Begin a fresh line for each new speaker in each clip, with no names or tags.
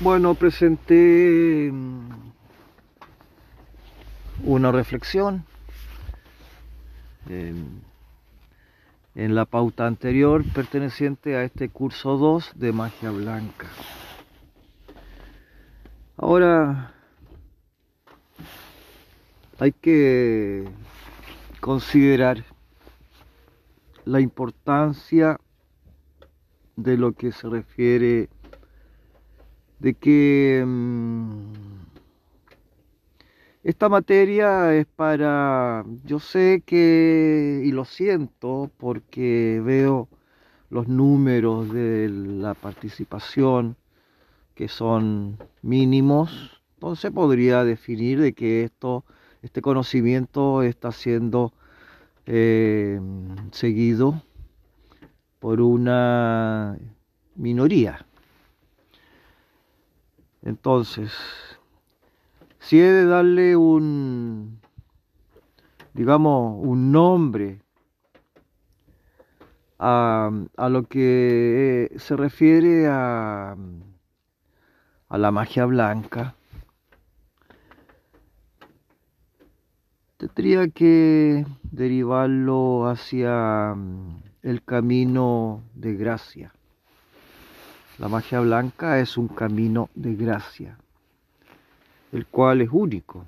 Bueno, presenté mm, una reflexión en, en la pauta anterior perteneciente a este curso 2 de magia blanca. Ahora hay que considerar la importancia de lo que se refiere de que mm, esta materia es para, yo sé que, y lo siento porque veo los números de la participación que son mínimos, entonces podría definir de que esto, este conocimiento está siendo eh, seguido por una minoría. Entonces, si he de darle un, digamos, un nombre a, a lo que se refiere a, a la magia blanca, tendría que derivarlo hacia el camino de gracia. La magia blanca es un camino de gracia, el cual es único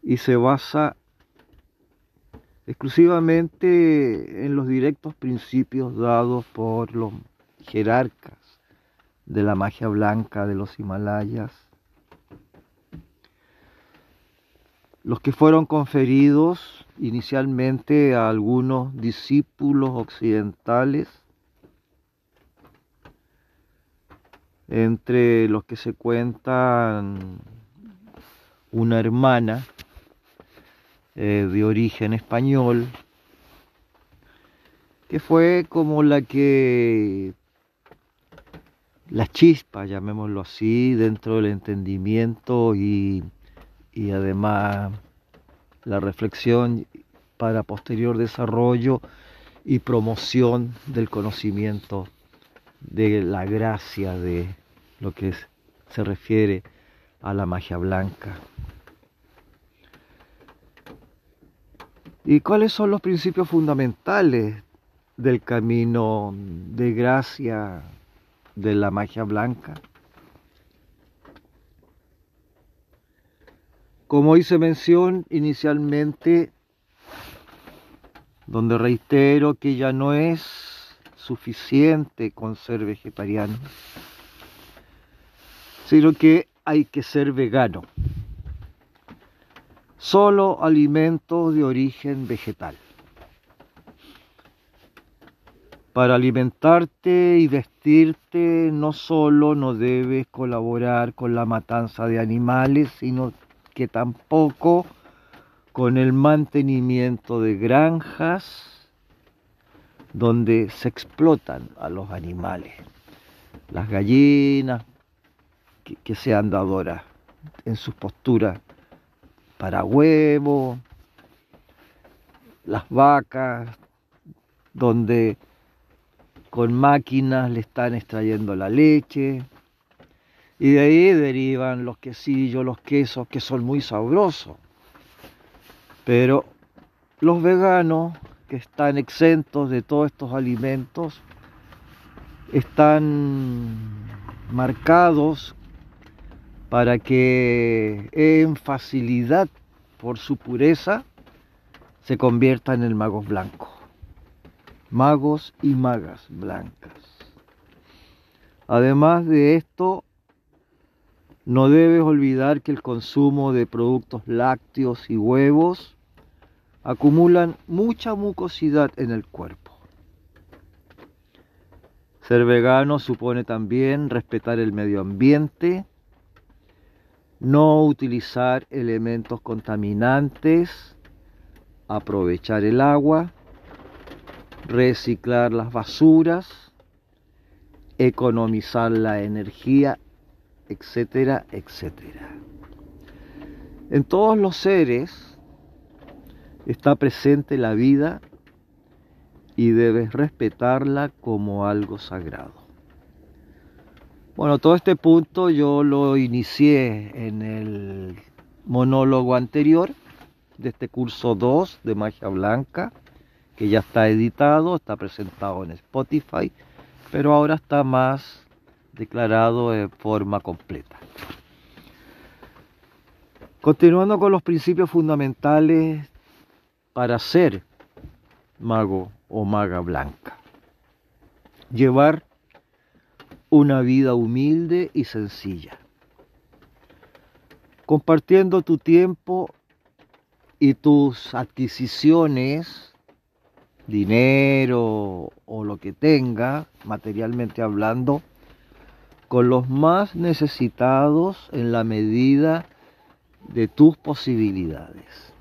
y se basa exclusivamente en los directos principios dados por los jerarcas de la magia blanca de los Himalayas, los que fueron conferidos inicialmente a algunos discípulos occidentales entre los que se cuentan una hermana eh, de origen español, que fue como la que, la chispa, llamémoslo así, dentro del entendimiento y, y además la reflexión para posterior desarrollo y promoción del conocimiento de la gracia de lo que se refiere a la magia blanca. ¿Y cuáles son los principios fundamentales del camino de gracia de la magia blanca? Como hice mención inicialmente, donde reitero que ya no es suficiente con ser vegetariano, sino que hay que ser vegano. Solo alimentos de origen vegetal. Para alimentarte y vestirte no solo no debes colaborar con la matanza de animales, sino que tampoco con el mantenimiento de granjas, donde se explotan a los animales, las gallinas que, sean dadoras en sus posturas para huevo, las vacas, donde con máquinas le están extrayendo la leche, y de ahí derivan los quesillos, los quesos, que son muy sabrosos. Pero los veganos que están exentos de todos estos alimentos están marcados para que en facilidad por su pureza se conviertan en magos blancos, magos y magas blancas. Además de esto, no debes olvidar que el consumo de productos lácteos y huevos acumulan mucha mucosidad en el cuerpo. Ser vegano supone también respetar el medio ambiente, no utilizar elementos contaminantes, aprovechar el agua, reciclar las basuras, economizar la energía, etcétera, etcétera. En todos los seres está presente la vida y debes respetarla como algo sagrado. Bueno, todo este punto yo lo inicié en el monólogo anterior de este curso 2 de magia blanca, que ya está editado, está presentado en Spotify, pero ahora está más declarado de forma completa. Continuando con los principios fundamentales para ser mago o maga blanca. Llevar una vida humilde y sencilla. Compartiendo tu tiempo y tus adquisiciones, dinero o lo que tenga, materialmente hablando, con los más necesitados en la medida de tus posibilidades.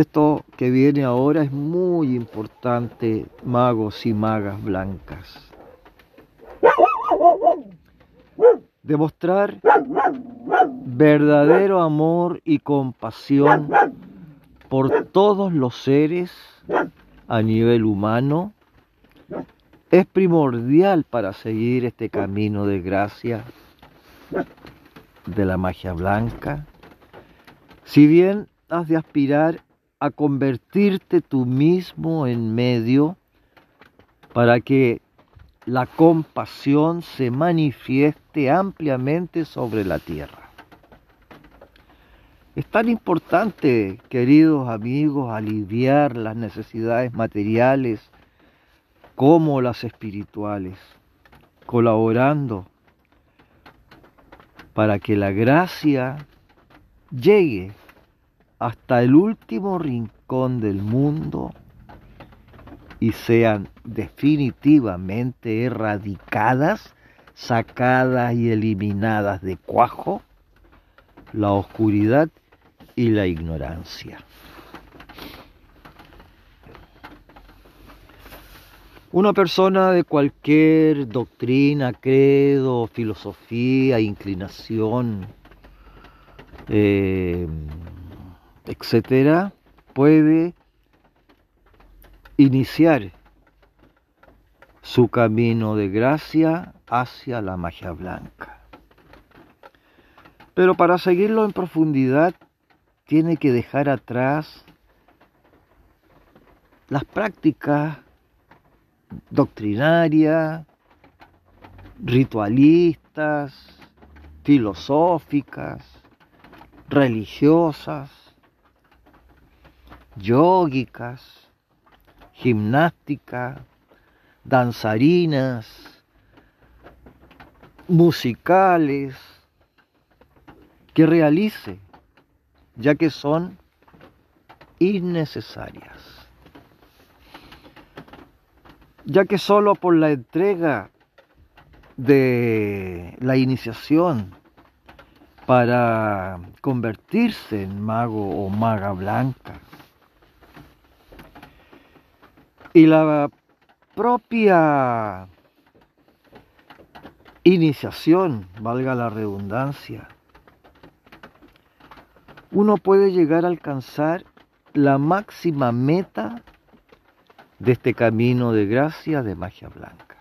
Esto que viene ahora es muy importante, magos y magas blancas. Demostrar verdadero amor y compasión por todos los seres a nivel humano es primordial para seguir este camino de gracia de la magia blanca. Si bien has de aspirar a convertirte tú mismo en medio para que la compasión se manifieste ampliamente sobre la tierra. Es tan importante, queridos amigos, aliviar las necesidades materiales como las espirituales, colaborando para que la gracia llegue hasta el último rincón del mundo y sean definitivamente erradicadas, sacadas y eliminadas de cuajo la oscuridad y la ignorancia. Una persona de cualquier doctrina, credo, filosofía, inclinación, eh, etcétera, puede iniciar su camino de gracia hacia la magia blanca. Pero para seguirlo en profundidad, tiene que dejar atrás las prácticas doctrinarias, ritualistas, filosóficas, religiosas, yógicas, gimnástica, danzarinas, musicales, que realice, ya que son innecesarias. Ya que solo por la entrega de la iniciación para convertirse en mago o maga blanca, y la propia iniciación, valga la redundancia, uno puede llegar a alcanzar la máxima meta de este camino de gracia de magia blanca.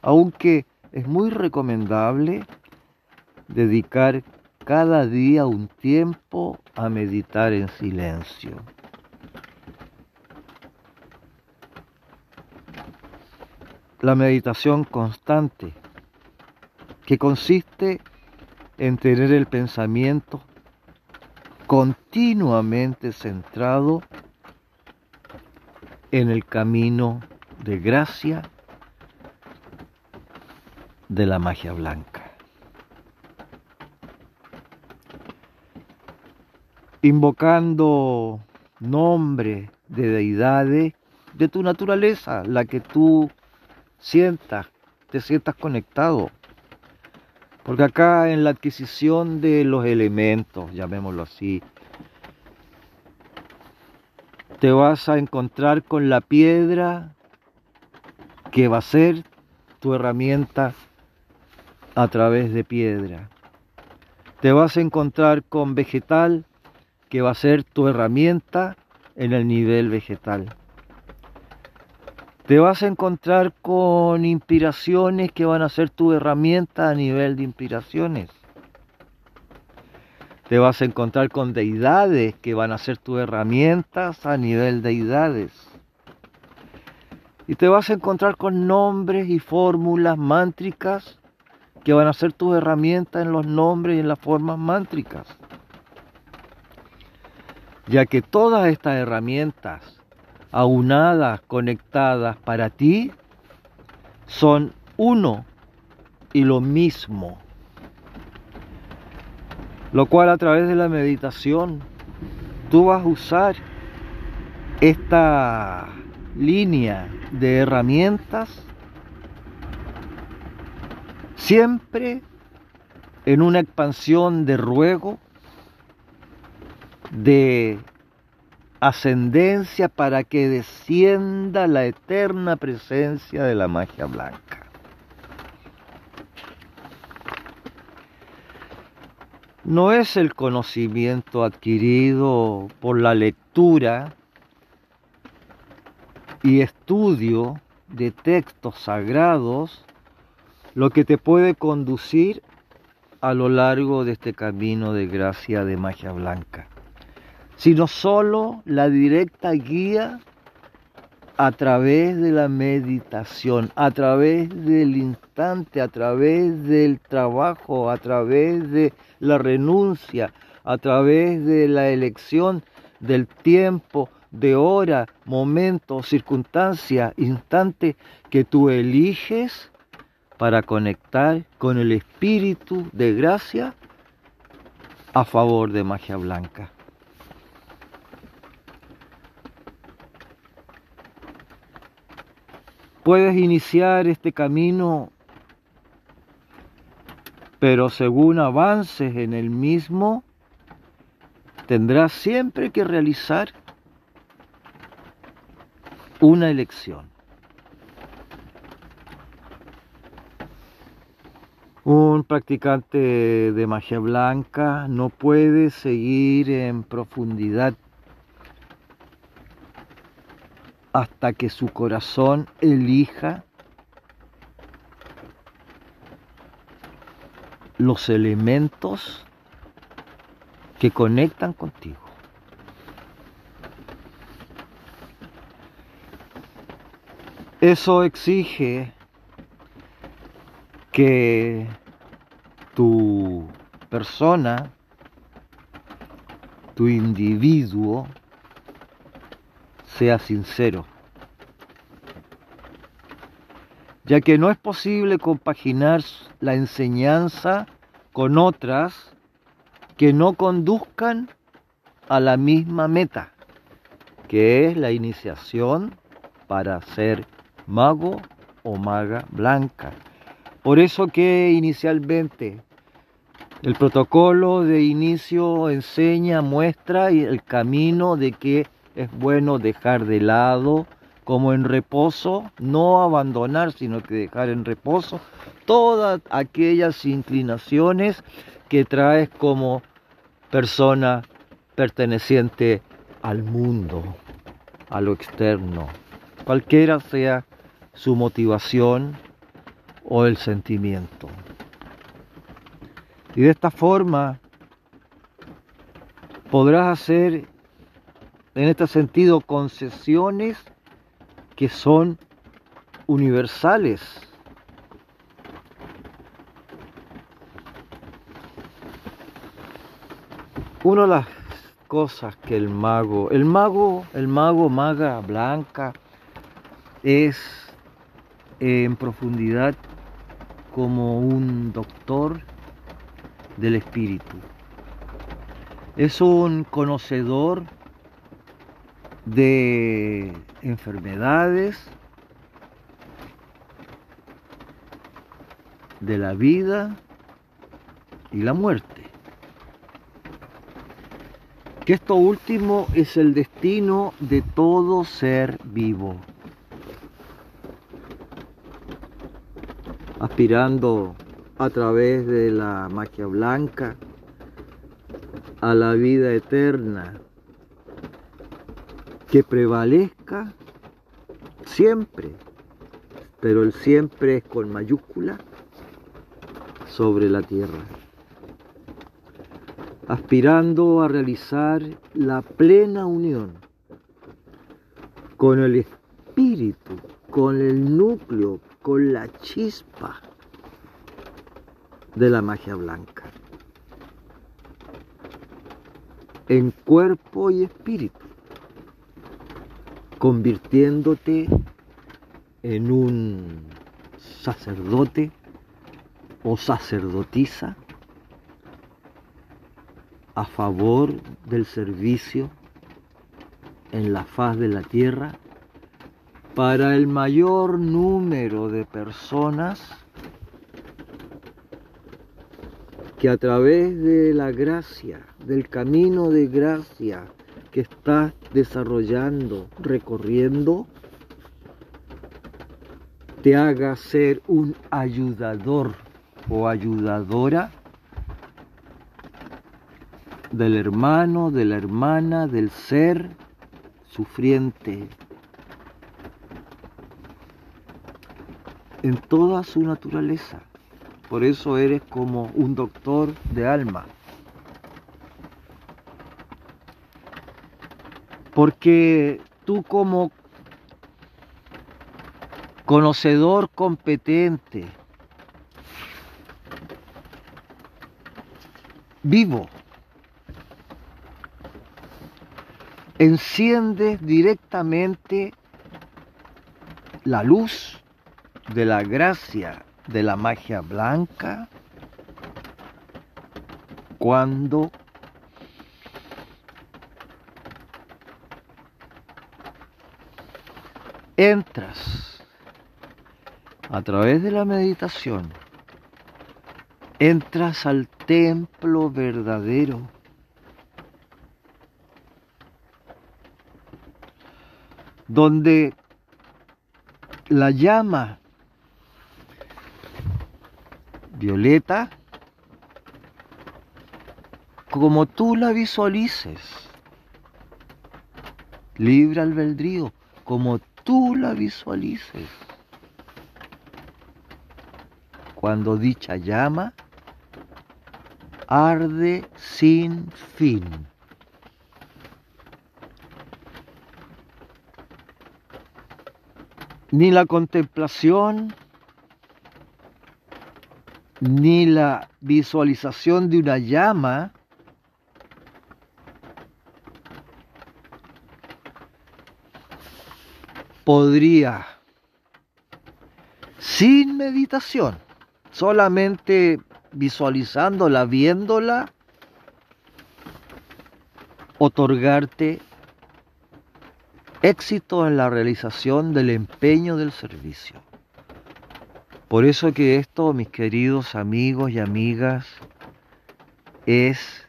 Aunque es muy recomendable dedicar cada día un tiempo a meditar en silencio. La meditación constante, que consiste en tener el pensamiento continuamente centrado en el camino de gracia de la magia blanca. Invocando nombre de deidades de tu naturaleza, la que tú sientas, te sientas conectado. Porque acá en la adquisición de los elementos, llamémoslo así, te vas a encontrar con la piedra que va a ser tu herramienta a través de piedra. Te vas a encontrar con vegetal que va a ser tu herramienta en el nivel vegetal. Te vas a encontrar con inspiraciones que van a ser tu herramienta a nivel de inspiraciones. Te vas a encontrar con deidades que van a ser tus herramientas a nivel de deidades. Y te vas a encontrar con nombres y fórmulas mántricas que van a ser tus herramientas en los nombres y en las formas mántricas. Ya que todas estas herramientas aunadas, conectadas para ti, son uno y lo mismo. Lo cual a través de la meditación tú vas a usar esta línea de herramientas siempre en una expansión de ruego, de ascendencia para que descienda la eterna presencia de la magia blanca. No es el conocimiento adquirido por la lectura y estudio de textos sagrados lo que te puede conducir a lo largo de este camino de gracia de magia blanca sino solo la directa guía a través de la meditación, a través del instante, a través del trabajo, a través de la renuncia, a través de la elección del tiempo, de hora, momento, circunstancia, instante que tú eliges para conectar con el espíritu de gracia a favor de magia blanca. Puedes iniciar este camino, pero según avances en el mismo, tendrás siempre que realizar una elección. Un practicante de magia blanca no puede seguir en profundidad hasta que su corazón elija los elementos que conectan contigo. Eso exige que tu persona, tu individuo, sea sincero, ya que no es posible compaginar la enseñanza con otras que no conduzcan a la misma meta, que es la iniciación para ser mago o maga blanca. Por eso que inicialmente el protocolo de inicio enseña, muestra el camino de que es bueno dejar de lado como en reposo, no abandonar, sino que dejar en reposo todas aquellas inclinaciones que traes como persona perteneciente al mundo, a lo externo, cualquiera sea su motivación o el sentimiento. Y de esta forma podrás hacer en este sentido concesiones que son universales. Una de las cosas que el mago, el mago, el mago maga blanca es en profundidad como un doctor del espíritu. Es un conocedor de enfermedades, de la vida y la muerte. Que esto último es el destino de todo ser vivo. Aspirando a través de la magia blanca a la vida eterna que prevalezca siempre, pero el siempre es con mayúscula sobre la tierra, aspirando a realizar la plena unión con el espíritu, con el núcleo, con la chispa de la magia blanca, en cuerpo y espíritu, convirtiéndote en un sacerdote o sacerdotisa a favor del servicio en la faz de la tierra para el mayor número de personas que a través de la gracia, del camino de gracia que estás desarrollando, recorriendo, te haga ser un ayudador o ayudadora del hermano, de la hermana, del ser sufriente, en toda su naturaleza. Por eso eres como un doctor de alma. Porque tú como conocedor competente, vivo, enciendes directamente la luz de la gracia de la magia blanca cuando entras a través de la meditación, entras al templo verdadero donde la llama violeta como tú la visualices. Libre albedrío, como tú la visualices. Cuando dicha llama arde sin fin. Ni la contemplación ni la visualización de una llama podría, sin meditación, solamente visualizándola, viéndola, otorgarte éxito en la realización del empeño del servicio. Por eso que esto, mis queridos amigos y amigas, es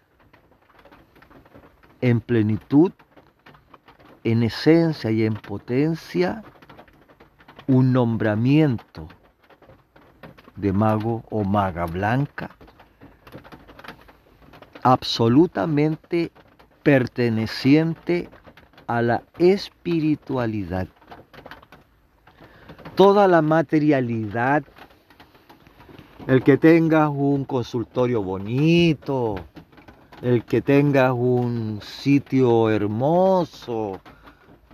en plenitud, en esencia y en potencia un nombramiento de mago o maga blanca absolutamente perteneciente a la espiritualidad. Toda la materialidad el que tengas un consultorio bonito, el que tengas un sitio hermoso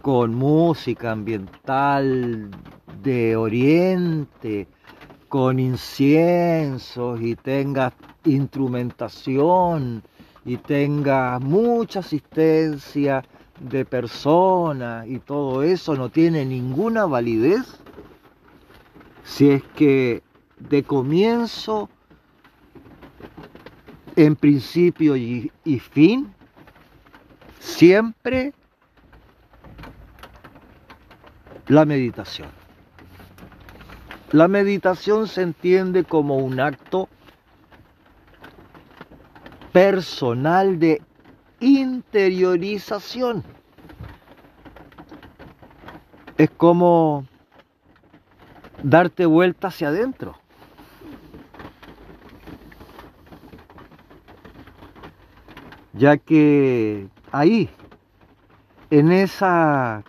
con música ambiental de oriente, con inciensos y tengas instrumentación y tengas mucha asistencia de personas y todo eso no tiene ninguna validez si es que de comienzo, en principio y, fin, siempre la meditación. La meditación se entiende como un acto personal de interiorización. Es como darte vuelta hacia adentro. ya que ahí, en esa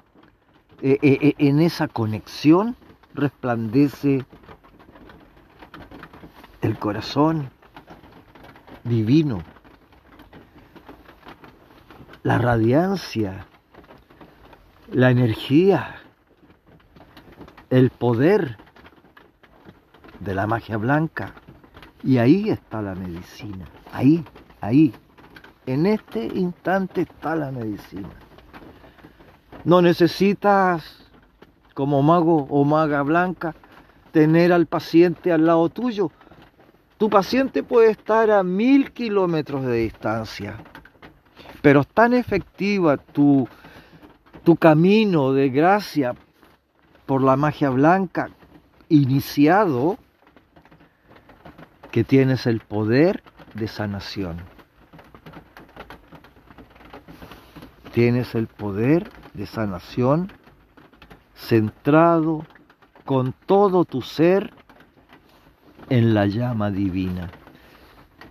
eh, eh, en esa conexión resplandece el corazón divino, la radiancia, la energía, el poder de la magia blanca. Y ahí está la medicina, ahí, ahí. En este instante está la medicina. No necesitas, como mago o maga blanca, tener al paciente al lado tuyo. Tu paciente puede estar a mil kilómetros de distancia, pero es tan efectiva tu, tu camino de gracia por la magia blanca iniciado que tienes el poder de sanación. Tienes el poder de sanación centrado con todo tu ser en la llama divina,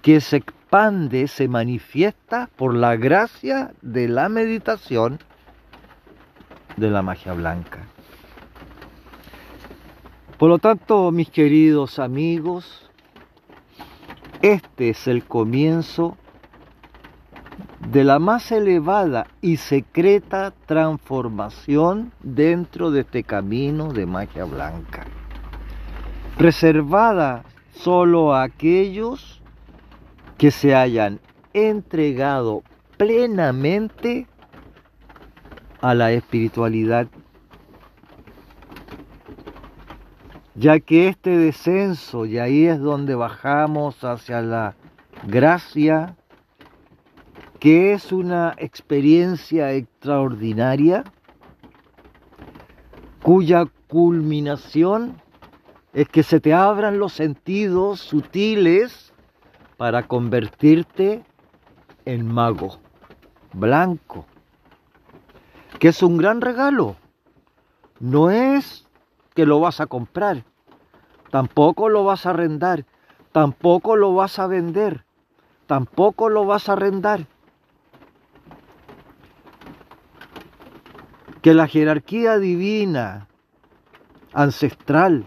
que se expande, se manifiesta por la gracia de la meditación de la magia blanca. Por lo tanto, mis queridos amigos, este es el comienzo de la más elevada y secreta transformación dentro de este camino de magia blanca, reservada solo a aquellos que se hayan entregado plenamente a la espiritualidad, ya que este descenso, y ahí es donde bajamos hacia la gracia, que es una experiencia extraordinaria cuya culminación es que se te abran los sentidos sutiles para convertirte en mago blanco, que es un gran regalo. No es que lo vas a comprar, tampoco lo vas a arrendar, tampoco lo vas a vender, tampoco lo vas a arrendar que la jerarquía divina, ancestral,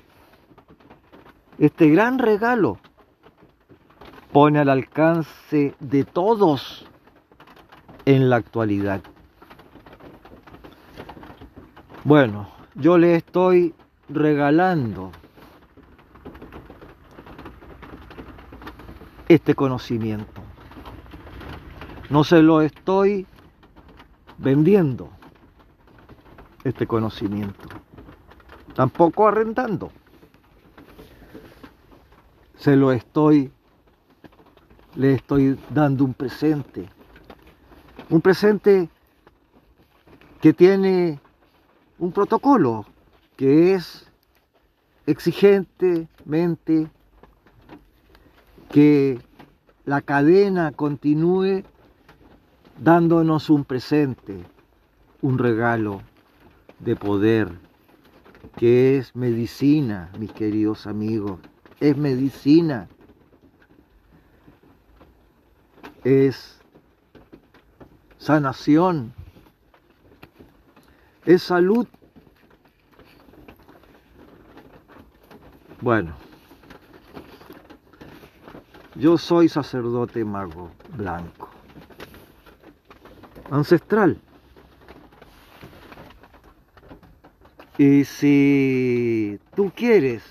este gran regalo, pone al alcance de todos en la actualidad. Bueno, yo le estoy regalando este conocimiento. No se lo estoy vendiendo este conocimiento. Tampoco arrendando. Se lo estoy, le estoy dando un presente. Un presente que tiene un protocolo que es exigentemente que la cadena continúe dándonos un presente, un regalo de poder, que es medicina, mis queridos amigos, es medicina, es sanación, es salud. Bueno, yo soy sacerdote mago blanco, ancestral. Y si tú quieres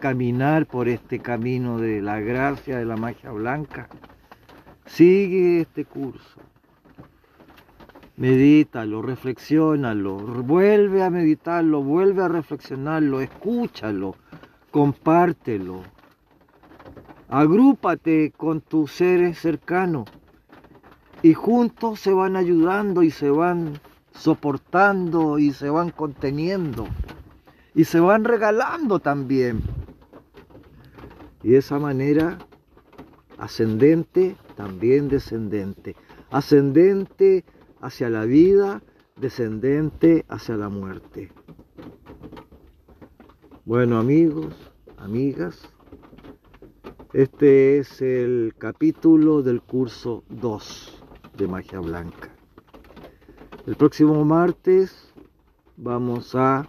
caminar por este camino de la gracia, de la magia blanca, sigue este curso. Medítalo, reflexiónalo, vuelve a meditarlo, vuelve a reflexionarlo, escúchalo, compártelo. Agrúpate con tus seres cercanos y juntos se van ayudando y se van soportando y se van conteniendo y se van regalando también. Y de esa manera, ascendente, también descendente. Ascendente hacia la vida, descendente hacia la muerte. Bueno amigos, amigas, este es el capítulo del curso 2 de Magia Blanca. El próximo martes vamos a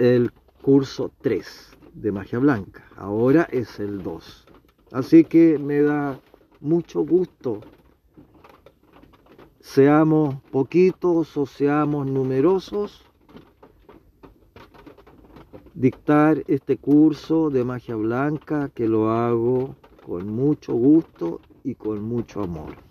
el curso 3 de magia blanca. Ahora es el 2. Así que me da mucho gusto. Seamos poquitos o seamos numerosos, dictar este curso de magia blanca que lo hago con mucho gusto y con mucho amor.